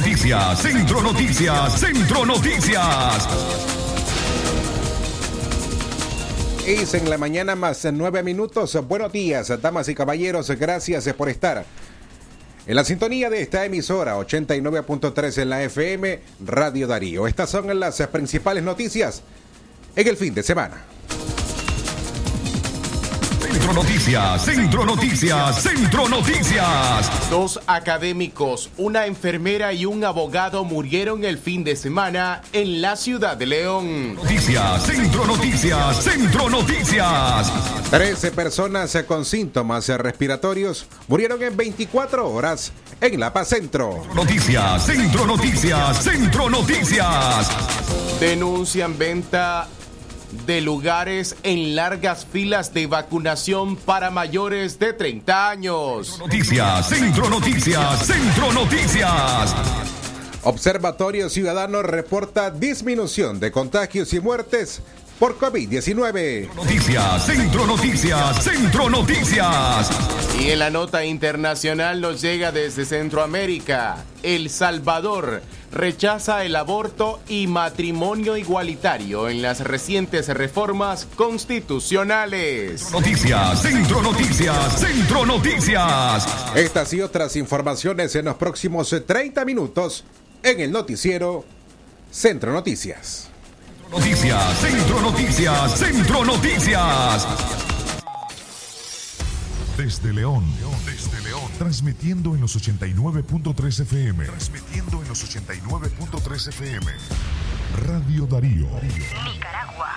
Noticias, Centro Noticias, Centro Noticias. Es en la mañana más nueve minutos. Buenos días, damas y caballeros. Gracias por estar en la sintonía de esta emisora 89.3 en la FM Radio Darío. Estas son las principales noticias en el fin de semana. Centro Noticias, Centro Noticias, Centro Noticias. Dos académicos, una enfermera y un abogado murieron el fin de semana en la ciudad de León. Noticias, Centro Noticias, Centro Noticias. Trece personas con síntomas respiratorios murieron en 24 horas en La Paz Centro. Noticias, Centro Noticias, Centro Noticias. Denuncian venta de lugares en largas filas de vacunación para mayores de 30 años. Noticias, Centro Noticias, Centro Noticias. Observatorio Ciudadano reporta disminución de contagios y muertes por COVID-19. Noticias, Centro Noticias, Centro Noticias. Y en la nota internacional nos llega desde Centroamérica. El Salvador rechaza el aborto y matrimonio igualitario en las recientes reformas constitucionales. Noticias, Centro Noticias, Centro Noticias. Estas y otras informaciones en los próximos 30 minutos en el noticiero Centro Noticias. Noticias, Centro Noticias, Centro Noticias. Desde León, desde León, transmitiendo en los 89.3 FM. Transmitiendo en los 89.3 FM. Radio Darío. Nicaragua.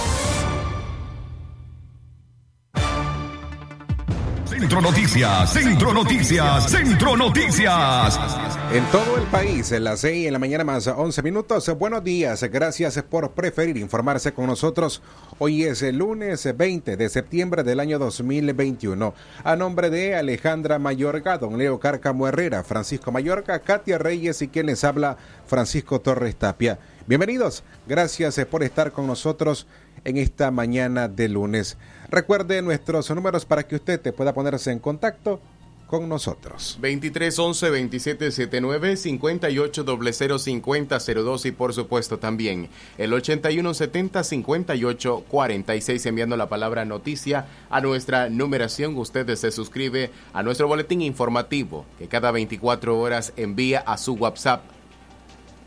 Centro Noticias, Centro Noticias, Centro Noticias. En todo el país, en las 6 en la mañana más 11 minutos. Buenos días, gracias por preferir informarse con nosotros. Hoy es el lunes 20 de septiembre del año 2021. A nombre de Alejandra Mayorga, don Leo Cárcamo Herrera, Francisco Mayorga, Katia Reyes y quien les habla, Francisco Torres Tapia. Bienvenidos, gracias por estar con nosotros en esta mañana de lunes. Recuerde nuestros números para que usted te pueda ponerse en contacto con nosotros. 2311 2779 58 5002 y por supuesto también el 8170 58 46 enviando la palabra noticia a nuestra numeración. Usted se suscribe a nuestro boletín informativo que cada 24 horas envía a su WhatsApp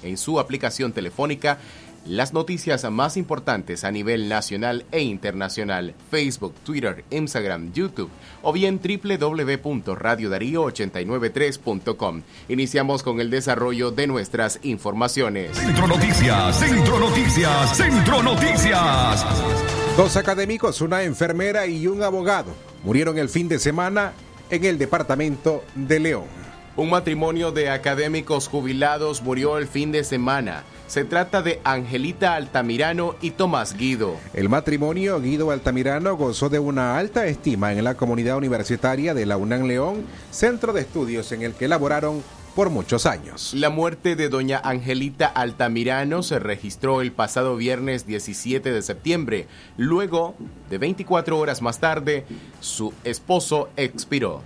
en su aplicación telefónica las noticias más importantes a nivel nacional e internacional, Facebook, Twitter, Instagram, YouTube o bien www.radiodarío893.com. Iniciamos con el desarrollo de nuestras informaciones. Centro Noticias, Centro Noticias, Centro Noticias. Dos académicos, una enfermera y un abogado murieron el fin de semana en el departamento de León. Un matrimonio de académicos jubilados murió el fin de semana. Se trata de Angelita Altamirano y Tomás Guido. El matrimonio Guido Altamirano gozó de una alta estima en la comunidad universitaria de la UNAM León, centro de estudios en el que laboraron por muchos años. La muerte de doña Angelita Altamirano se registró el pasado viernes 17 de septiembre. Luego, de 24 horas más tarde, su esposo expiró.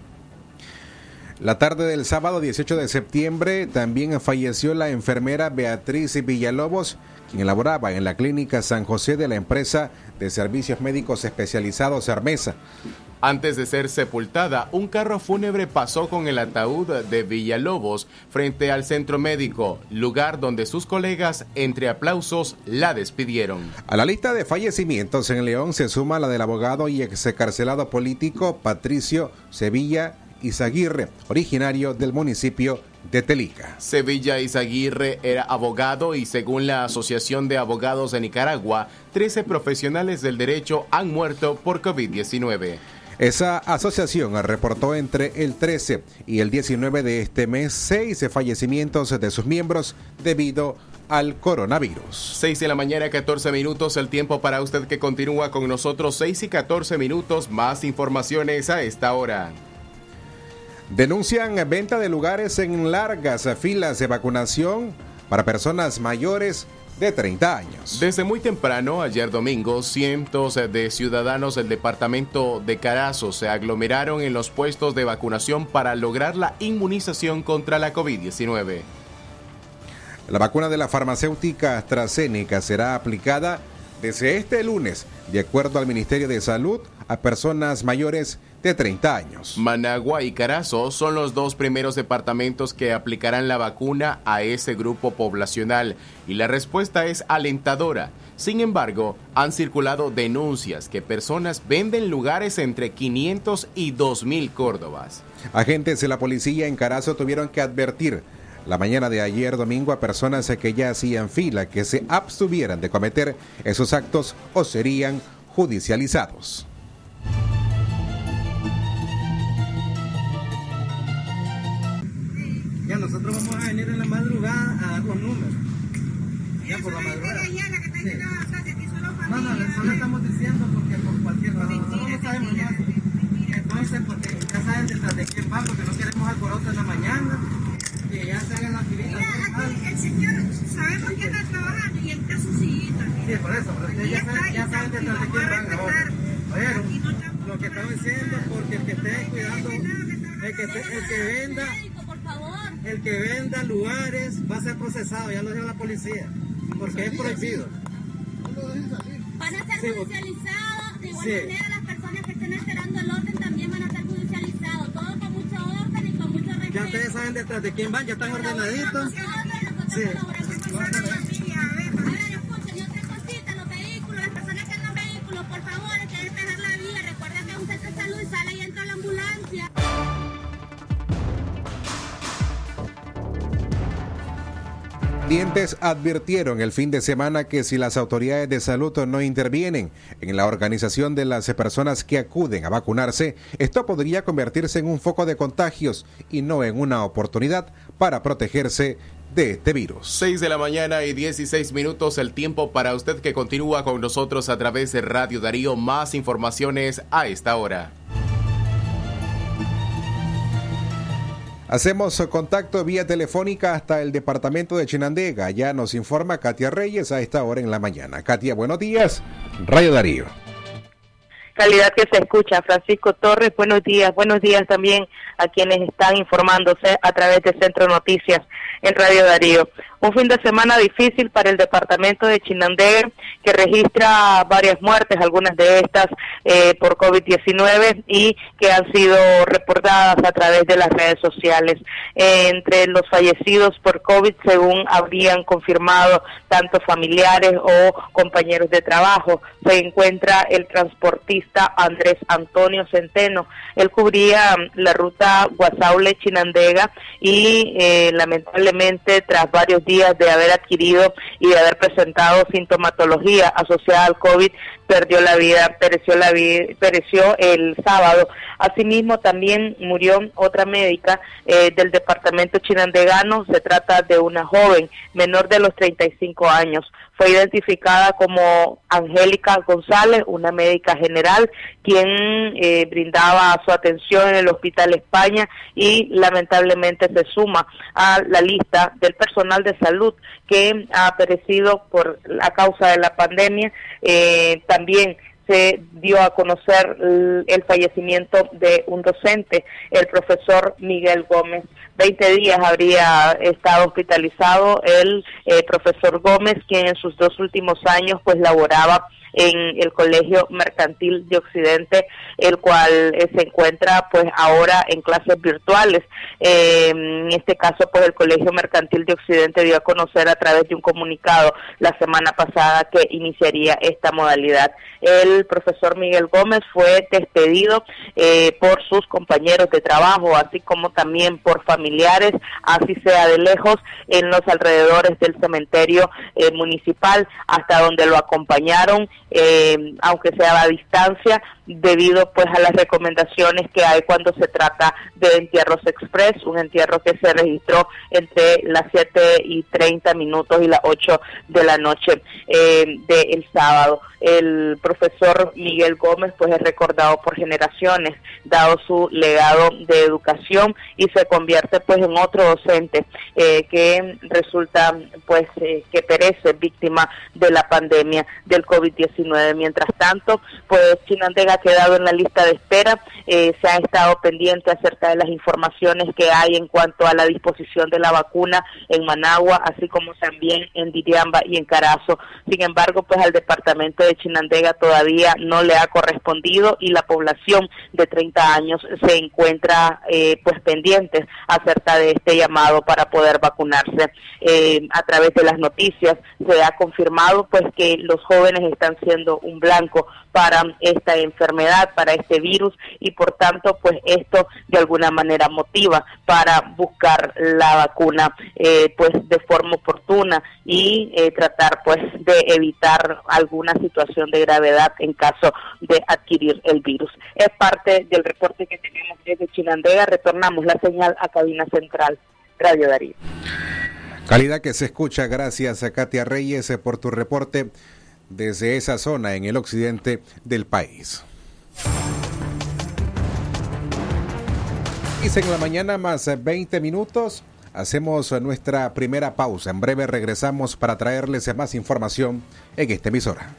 La tarde del sábado 18 de septiembre también falleció la enfermera Beatriz Villalobos, quien laboraba en la clínica San José de la empresa de servicios médicos especializados Hermesa. Antes de ser sepultada, un carro fúnebre pasó con el ataúd de Villalobos frente al centro médico, lugar donde sus colegas, entre aplausos, la despidieron. A la lista de fallecimientos en León se suma la del abogado y excarcelado político Patricio Sevilla Izaguirre, originario del municipio de Telica. Sevilla Izaguirre era abogado y según la Asociación de Abogados de Nicaragua, 13 profesionales del derecho han muerto por COVID-19. Esa asociación reportó entre el 13 y el 19 de este mes seis fallecimientos de sus miembros debido al coronavirus. 6 de la mañana, 14 minutos, el tiempo para usted que continúa con nosotros, 6 y 14 minutos, más informaciones a esta hora. Denuncian venta de lugares en largas filas de vacunación para personas mayores de 30 años. Desde muy temprano, ayer domingo, cientos de ciudadanos del departamento de Carazo se aglomeraron en los puestos de vacunación para lograr la inmunización contra la COVID-19. La vacuna de la farmacéutica AstraZeneca será aplicada desde este lunes, de acuerdo al Ministerio de Salud, a personas mayores de 30 años. Managua y Carazo son los dos primeros departamentos que aplicarán la vacuna a ese grupo poblacional y la respuesta es alentadora. Sin embargo, han circulado denuncias que personas venden lugares entre 500 y 2.000 Córdobas. Agentes de la policía en Carazo tuvieron que advertir la mañana de ayer domingo a personas que ya hacían fila que se abstuvieran de cometer esos actos o serían judicializados. Ya nosotros vamos a venir en la madrugada a dar los números. Ya por la madrugada. No, no, solo estamos diciendo porque por cualquier razón. Nosotros no sabemos nada. Entonces, porque ya saben detrás de quién va, porque no queremos alboroto en la mañana, que ya se hagan las filitas. El señor, sabemos que está trabajando y está su sillita. Sí, por eso, pero ustedes ya saben, ya saben detrás de quién van ahora. Oye, lo que estamos diciendo, porque el que esté cuidando, el que, esté- el que venda, el que venda lugares va a ser procesado, ya lo dijo la policía, porque es prohibido. Van a ser judicializados. De igual sí. manera, las personas que estén esperando el orden también van a ser judicializados. Todo con mucho orden y con mucho respeto. Ya ustedes saben detrás de quién van, ya están ordenaditos. Sí. Dientes advirtieron el fin de semana que si las autoridades de salud no intervienen en la organización de las personas que acuden a vacunarse, esto podría convertirse en un foco de contagios y no en una oportunidad para protegerse de este virus. 6 de la mañana y 16 minutos, el tiempo para usted que continúa con nosotros a través de Radio Darío. Más informaciones a esta hora. Hacemos contacto vía telefónica hasta el departamento de Chinandega. Ya nos informa Katia Reyes a esta hora en la mañana. Katia, buenos días. Radio Darío. calidad que se escucha. Francisco Torres, buenos días. Buenos días también a quienes están informándose a través de Centro Noticias en Radio Darío. Un fin de semana difícil para el departamento de Chinandega, que registra varias muertes, algunas de estas eh, por COVID-19 y que han sido reportadas a través de las redes sociales. Entre los fallecidos por COVID, según habrían confirmado tanto familiares o compañeros de trabajo, se encuentra el transportista Andrés Antonio Centeno. Él cubría mm, la ruta Guasaule-Chinandega y eh, lamentablemente tras varios días de haber adquirido y de haber presentado sintomatología asociada al COVID, perdió la vida, pereció la vida, pereció el sábado. Asimismo, también murió otra médica eh, del departamento chinandegano. Se trata de una joven menor de los 35 años. Fue identificada como Angélica González, una médica general, quien eh, brindaba su atención en el Hospital España y lamentablemente se suma a la lista del personal de salud que ha perecido por la causa de la pandemia. Eh, se dio a conocer el fallecimiento de un docente, el profesor Miguel Gómez. 20 días habría estado hospitalizado el eh, profesor Gómez, quien en sus dos últimos años pues laboraba en el Colegio Mercantil de Occidente, el cual eh, se encuentra pues ahora en clases virtuales. Eh, en este caso pues el Colegio Mercantil de Occidente dio a conocer a través de un comunicado la semana pasada que iniciaría esta modalidad. El profesor Miguel Gómez fue despedido eh, por sus compañeros de trabajo, así como también por familiares, así sea de lejos, en los alrededores del cementerio eh, municipal, hasta donde lo acompañaron eh, aunque sea a distancia, debido pues a las recomendaciones que hay cuando se trata de entierros express, un entierro que se registró entre las 7 y 30 minutos y las 8 de la noche eh, del sábado. El profesor Miguel Gómez pues es recordado por generaciones, dado su legado de educación y se convierte pues en otro docente eh, que resulta pues eh, que perece víctima de la pandemia del COVID-19. Mientras tanto, pues Chinandega ha quedado en la lista de espera, eh, se ha estado pendiente acerca de las informaciones que hay en cuanto a la disposición de la vacuna en Managua, así como también en Diriamba y en Carazo. Sin embargo, pues al departamento de Chinandega todavía no le ha correspondido y la población de 30 años se encuentra eh, pues pendientes acerca de este llamado para poder vacunarse. Eh, a través de las noticias se ha confirmado pues que los jóvenes están siendo un blanco para esta enfermedad, para este virus y por tanto pues esto de alguna manera motiva para buscar la vacuna eh, pues de forma oportuna y eh, tratar pues de evitar alguna situación de gravedad en caso de adquirir el virus. Es parte del reporte que tenemos desde Chinandega. Retornamos la señal a cabina central. Radio Darío. Calidad que se escucha, gracias a Katia Reyes eh, por tu reporte desde esa zona en el occidente del país. Y en la mañana más 20 minutos. Hacemos nuestra primera pausa. En breve regresamos para traerles más información en esta emisora.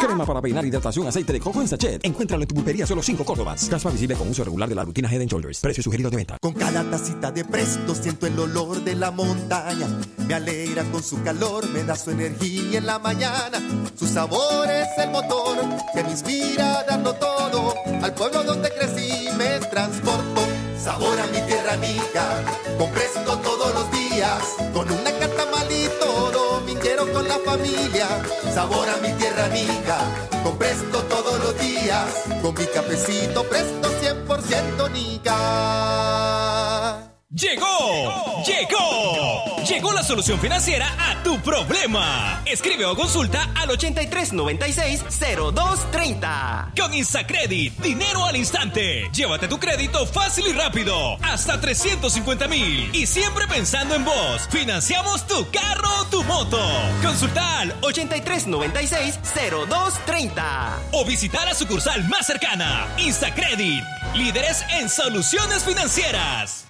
Crema para peinar, hidratación, aceite de coco en sachet. Encuéntralo en tu pulpería solo 5 Córdobas. Caspa visible con uso regular de la rutina Head Shoulders. Precio sugerido de venta. Con cada tacita de presto siento el olor de la montaña. Me alegra con su calor, me da su energía en la mañana. Su sabor es el motor que me inspira dando todo. Al pueblo donde crecí me transporto. Sabor a mi tierra amiga. Con presto todos los días. Con una quiero con la familia, sabor a mi tierra amiga, con Presto todos los días, con mi cafecito Presto 100% Nica. Llegó, llegó, llegó la solución financiera a tu problema. Escribe o consulta al 8396-0230. Con Instacredit, dinero al instante. Llévate tu crédito fácil y rápido, hasta 350 mil. Y siempre pensando en vos, financiamos tu carro o tu moto. Consulta al 8396-0230. O visitar a sucursal más cercana. Instacredit, líderes en soluciones financieras.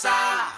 Quédate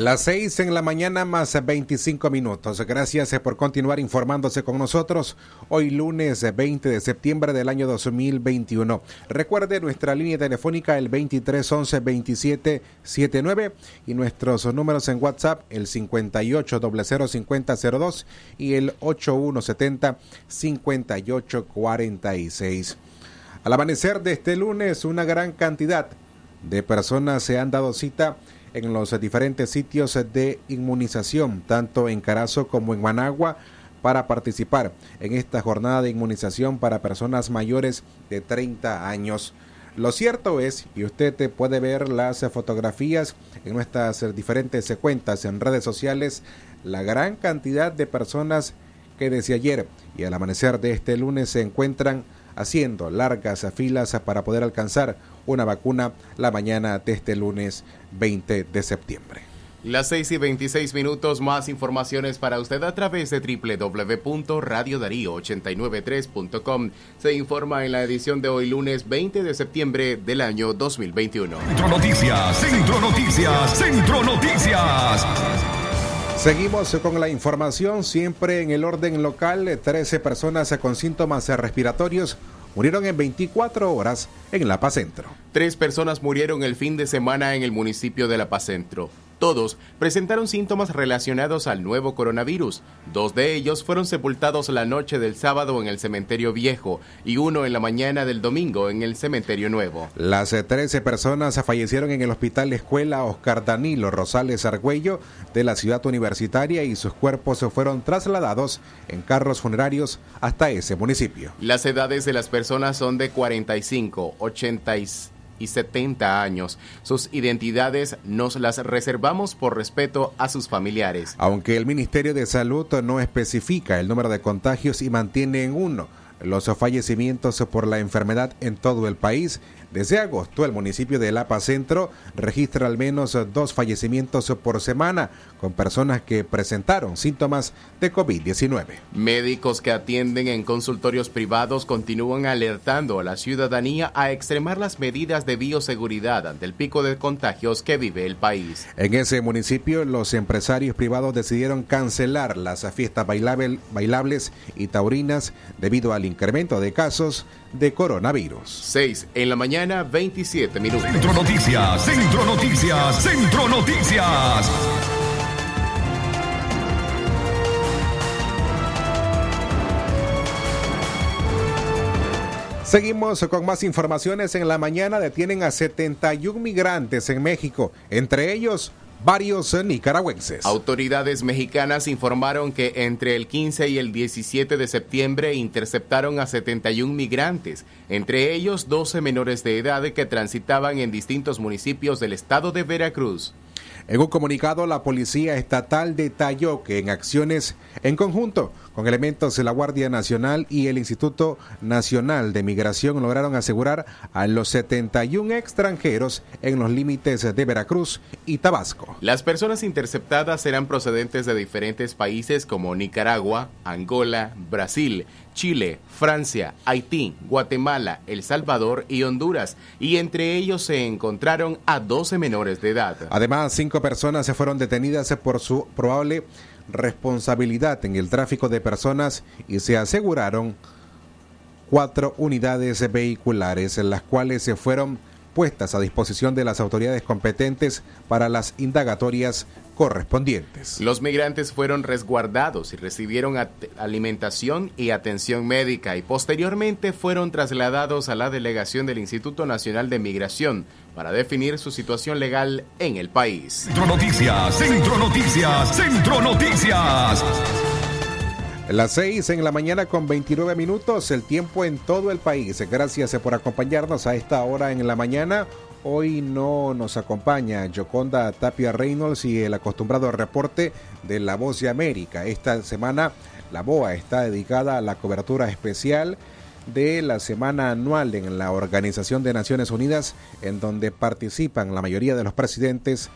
Las seis en la mañana más 25 minutos. Gracias eh, por continuar informándose con nosotros hoy lunes eh, 20 de septiembre del año 2021. Recuerde nuestra línea telefónica el 2311 2779 y nuestros números en WhatsApp el 58 5002 y el 8170 5846. Al amanecer de este lunes, una gran cantidad de personas se han dado cita en los diferentes sitios de inmunización, tanto en Carazo como en Managua, para participar en esta jornada de inmunización para personas mayores de 30 años. Lo cierto es, y usted puede ver las fotografías en nuestras diferentes cuentas en redes sociales, la gran cantidad de personas que desde ayer y al amanecer de este lunes se encuentran haciendo largas filas para poder alcanzar una vacuna la mañana de este lunes 20 de septiembre. Las 6 y 26 minutos, más informaciones para usted a través de www.radiodarío893.com. Se informa en la edición de hoy lunes 20 de septiembre del año 2021. Centro Noticias, Centro Noticias, Centro Noticias. Seguimos con la información, siempre en el orden local. 13 personas con síntomas respiratorios murieron en 24 horas en La Paz Centro. Tres personas murieron el fin de semana en el municipio de La Paz Centro. Todos presentaron síntomas relacionados al nuevo coronavirus. Dos de ellos fueron sepultados la noche del sábado en el cementerio viejo y uno en la mañana del domingo en el cementerio nuevo. Las 13 personas fallecieron en el Hospital Escuela Oscar Danilo Rosales Argüello de la ciudad universitaria y sus cuerpos fueron trasladados en carros funerarios hasta ese municipio. Las edades de las personas son de 45, 80 y 70 años. Sus identidades nos las reservamos por respeto a sus familiares. Aunque el Ministerio de Salud no especifica el número de contagios y mantiene en uno los fallecimientos por la enfermedad en todo el país, desde agosto el municipio de Lapa Centro registra al menos dos fallecimientos por semana con personas que presentaron síntomas de COVID-19. Médicos que atienden en consultorios privados continúan alertando a la ciudadanía a extremar las medidas de bioseguridad ante el pico de contagios que vive el país. En ese municipio, los empresarios privados decidieron cancelar las fiestas bailable- bailables y taurinas debido al incremento de casos de coronavirus. 6 en la mañana, 27 minutos. Centro Noticias, Centro Noticias, Centro Noticias. Seguimos con más informaciones. En la mañana detienen a 71 migrantes en México, entre ellos varios nicaragüenses. Autoridades mexicanas informaron que entre el 15 y el 17 de septiembre interceptaron a 71 migrantes, entre ellos 12 menores de edad que transitaban en distintos municipios del estado de Veracruz. En un comunicado, la Policía Estatal detalló que en acciones en conjunto con elementos de la Guardia Nacional y el Instituto Nacional de Migración lograron asegurar a los 71 extranjeros en los límites de Veracruz y Tabasco. Las personas interceptadas serán procedentes de diferentes países como Nicaragua, Angola, Brasil, Chile, Francia, Haití, Guatemala, El Salvador y Honduras, y entre ellos se encontraron a 12 menores de edad. Además, cinco personas se fueron detenidas por su probable responsabilidad en el tráfico de personas y se aseguraron cuatro unidades vehiculares, en las cuales se fueron puestas a disposición de las autoridades competentes para las indagatorias correspondientes. Los migrantes fueron resguardados y recibieron alimentación y atención médica y posteriormente fueron trasladados a la delegación del Instituto Nacional de Migración para definir su situación legal en el país. Centro Noticias, Centro Noticias, Centro Noticias. Las 6 en la mañana con 29 minutos, el tiempo en todo el país. Gracias por acompañarnos a esta hora en la mañana. Hoy no nos acompaña Yoconda Tapia Reynolds y el acostumbrado reporte de La Voz de América. Esta semana la BOA está dedicada a la cobertura especial de la semana anual en la Organización de Naciones Unidas, en donde participan la mayoría de los presidentes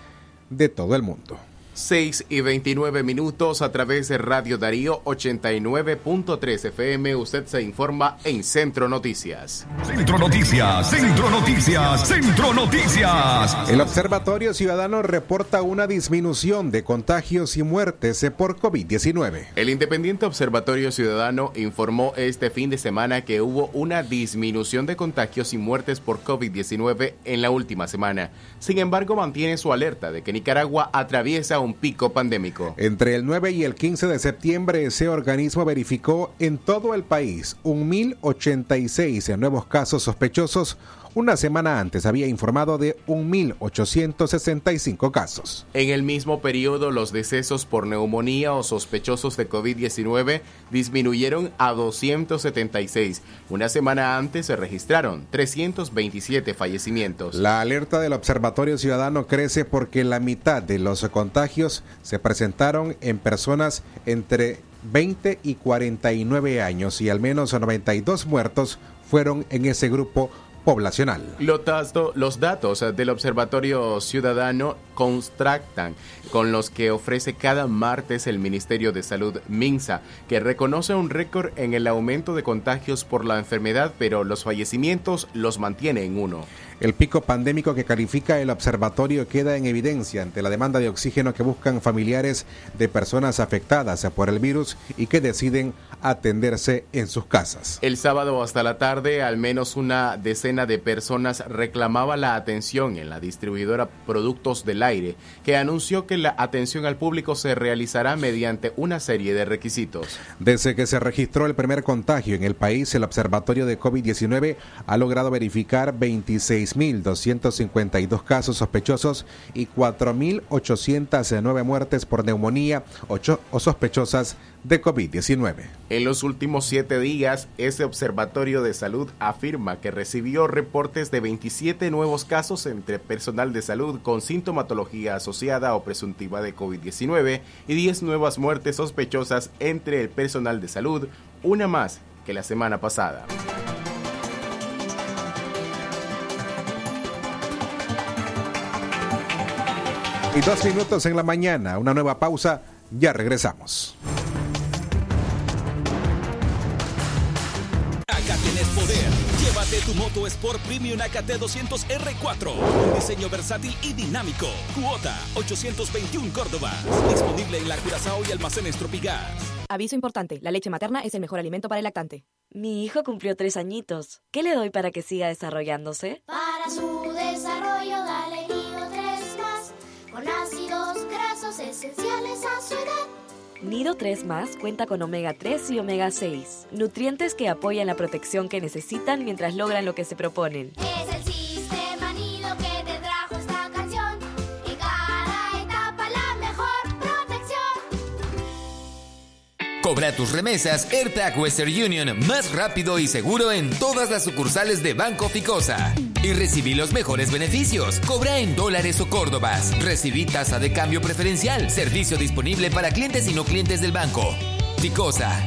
de todo el mundo. 6 y 29 minutos a través de Radio Darío 89.3 FM. Usted se informa en Centro Noticias. Centro Noticias, Centro Noticias, Centro Noticias. El Observatorio Ciudadano reporta una disminución de contagios y muertes por COVID-19. El Independiente Observatorio Ciudadano informó este fin de semana que hubo una disminución de contagios y muertes por COVID-19 en la última semana. Sin embargo, mantiene su alerta de que Nicaragua atraviesa un pico pandémico. Entre el 9 y el 15 de septiembre, ese organismo verificó en todo el país 1.086 nuevos casos sospechosos. Una semana antes había informado de 1.865 casos. En el mismo periodo, los decesos por neumonía o sospechosos de COVID-19 disminuyeron a 276. Una semana antes se registraron 327 fallecimientos. La alerta del Observatorio Ciudadano crece porque la mitad de los contagios se presentaron en personas entre 20 y 49 años y al menos 92 muertos fueron en ese grupo poblacional. Los, dato- los datos del Observatorio Ciudadano contrastan con los que ofrece cada martes el Ministerio de Salud MINSA, que reconoce un récord en el aumento de contagios por la enfermedad, pero los fallecimientos los mantiene en uno. El pico pandémico que califica el observatorio queda en evidencia ante la demanda de oxígeno que buscan familiares de personas afectadas por el virus y que deciden atenderse en sus casas. El sábado hasta la tarde, al menos una decena de personas reclamaba la atención en la distribuidora Productos del Aire, que anunció que la atención al público se realizará mediante una serie de requisitos. Desde que se registró el primer contagio en el país, el Observatorio de COVID-19 ha logrado verificar 26.252 casos sospechosos y 4.809 muertes por neumonía o sospechosas de COVID-19. En los últimos siete días, ese observatorio de salud afirma que recibió reportes de 27 nuevos casos entre personal de salud con sintomatología asociada o presuntiva de COVID-19 y 10 nuevas muertes sospechosas entre el personal de salud, una más que la semana pasada. Y dos minutos en la mañana, una nueva pausa, ya regresamos. Acá tienes poder. Llévate tu moto Sport Premium AKT 200 R4. Un diseño versátil y dinámico. Cuota 821 Córdoba. Disponible en la Curazao y almacenes Tropigas. Aviso importante, la leche materna es el mejor alimento para el lactante. Mi hijo cumplió tres añitos. ¿Qué le doy para que siga desarrollándose? Para su desarrollo esenciales a su edad. Nido 3 más cuenta con omega 3 y omega 6, nutrientes que apoyan la protección que necesitan mientras logran lo que se proponen. Es el sistema Nido que te trajo esta canción, en cada etapa la mejor protección. Cobra tus remesas AirTag Western Union más rápido y seguro en todas las sucursales de Banco Ficosa. Y recibí los mejores beneficios. Cobra en dólares o córdobas. Recibí tasa de cambio preferencial. Servicio disponible para clientes y no clientes del banco. Ficosa.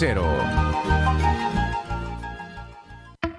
8835-05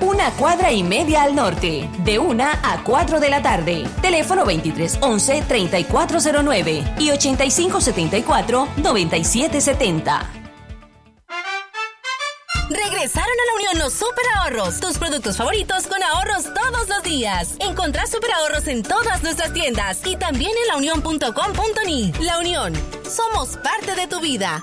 una cuadra y media al norte, de 1 a 4 de la tarde. Teléfono 2311-3409 y 8574-9770. Regresaron a la Unión los super ahorros, tus productos favoritos con ahorros todos los días. Encontrá super ahorros en todas nuestras tiendas y también en launión.com.ni. La Unión, somos parte de tu vida.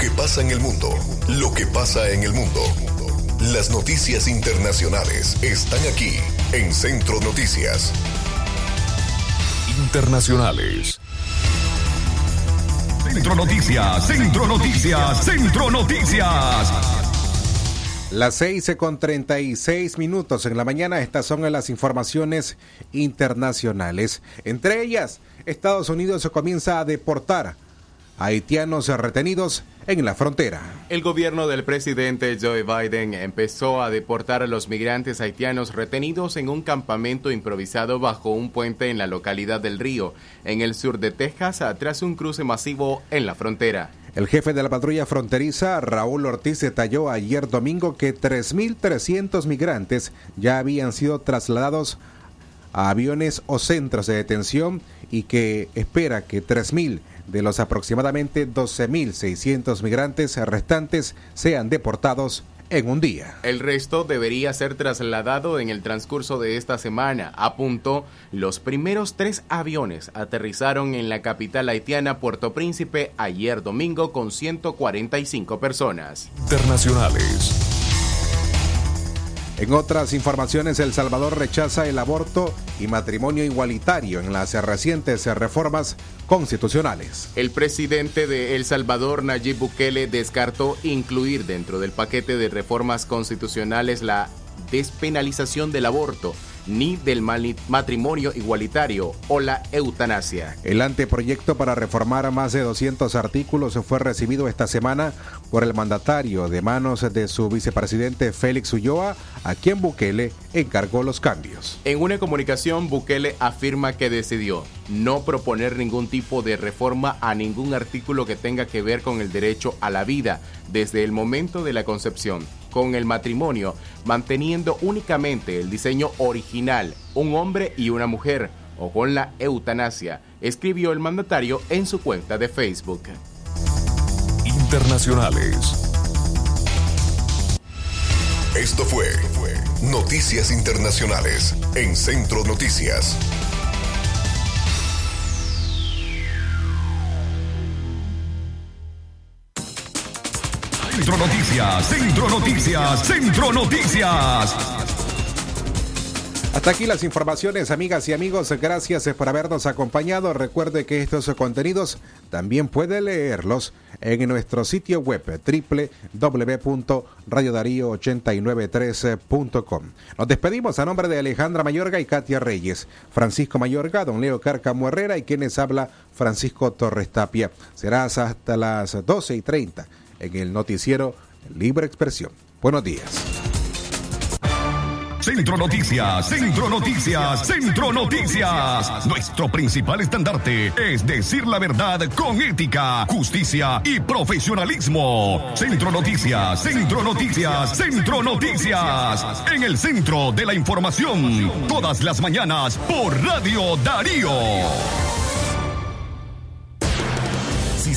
Que pasa en el mundo, lo que pasa en el mundo. Las noticias internacionales están aquí en Centro Noticias. Internacionales. Centro Noticias, Centro Noticias, Centro Noticias. Las 6 con 36 minutos en la mañana, estas son las informaciones internacionales. Entre ellas, Estados Unidos comienza a deportar haitianos retenidos en la frontera. El gobierno del presidente Joe Biden empezó a deportar a los migrantes haitianos retenidos en un campamento improvisado bajo un puente en la localidad del Río, en el sur de Texas, tras un cruce masivo en la frontera. El jefe de la patrulla fronteriza, Raúl Ortiz, detalló ayer domingo que 3.300 migrantes ya habían sido trasladados a aviones o centros de detención y que espera que 3.000 de los aproximadamente 12.600 migrantes restantes sean deportados en un día. El resto debería ser trasladado en el transcurso de esta semana. Apuntó, los primeros tres aviones aterrizaron en la capital haitiana Puerto Príncipe ayer domingo con 145 personas. Internacionales. En otras informaciones, El Salvador rechaza el aborto y matrimonio igualitario en las recientes reformas constitucionales. El presidente de El Salvador, Nayib Bukele, descartó incluir dentro del paquete de reformas constitucionales la despenalización del aborto ni del matrimonio igualitario o la eutanasia. El anteproyecto para reformar más de 200 artículos fue recibido esta semana por el mandatario de manos de su vicepresidente Félix Ulloa, a quien Bukele encargó los cambios. En una comunicación, Bukele afirma que decidió no proponer ningún tipo de reforma a ningún artículo que tenga que ver con el derecho a la vida desde el momento de la concepción con el matrimonio, manteniendo únicamente el diseño original, un hombre y una mujer, o con la eutanasia, escribió el mandatario en su cuenta de Facebook. Internacionales. Esto fue Noticias Internacionales en Centro Noticias. Centro Noticias, Centro Noticias, Centro Noticias. Hasta aquí las informaciones, amigas y amigos. Gracias por habernos acompañado. Recuerde que estos contenidos también puede leerlos en nuestro sitio web www.radiodarío893.com. Nos despedimos a nombre de Alejandra Mayorga y Katia Reyes, Francisco Mayorga, don Leo Cárcamo Herrera y quienes habla Francisco Torres Tapia. Será hasta las 12 y 30 en el noticiero Libre Expresión. Buenos días. Centro Noticias, Centro Noticias, Centro Noticias. Nuestro principal estandarte es decir la verdad con ética, justicia y profesionalismo. Centro Noticias, Centro Noticias, Centro Noticias. En el centro de la información, todas las mañanas por Radio Darío.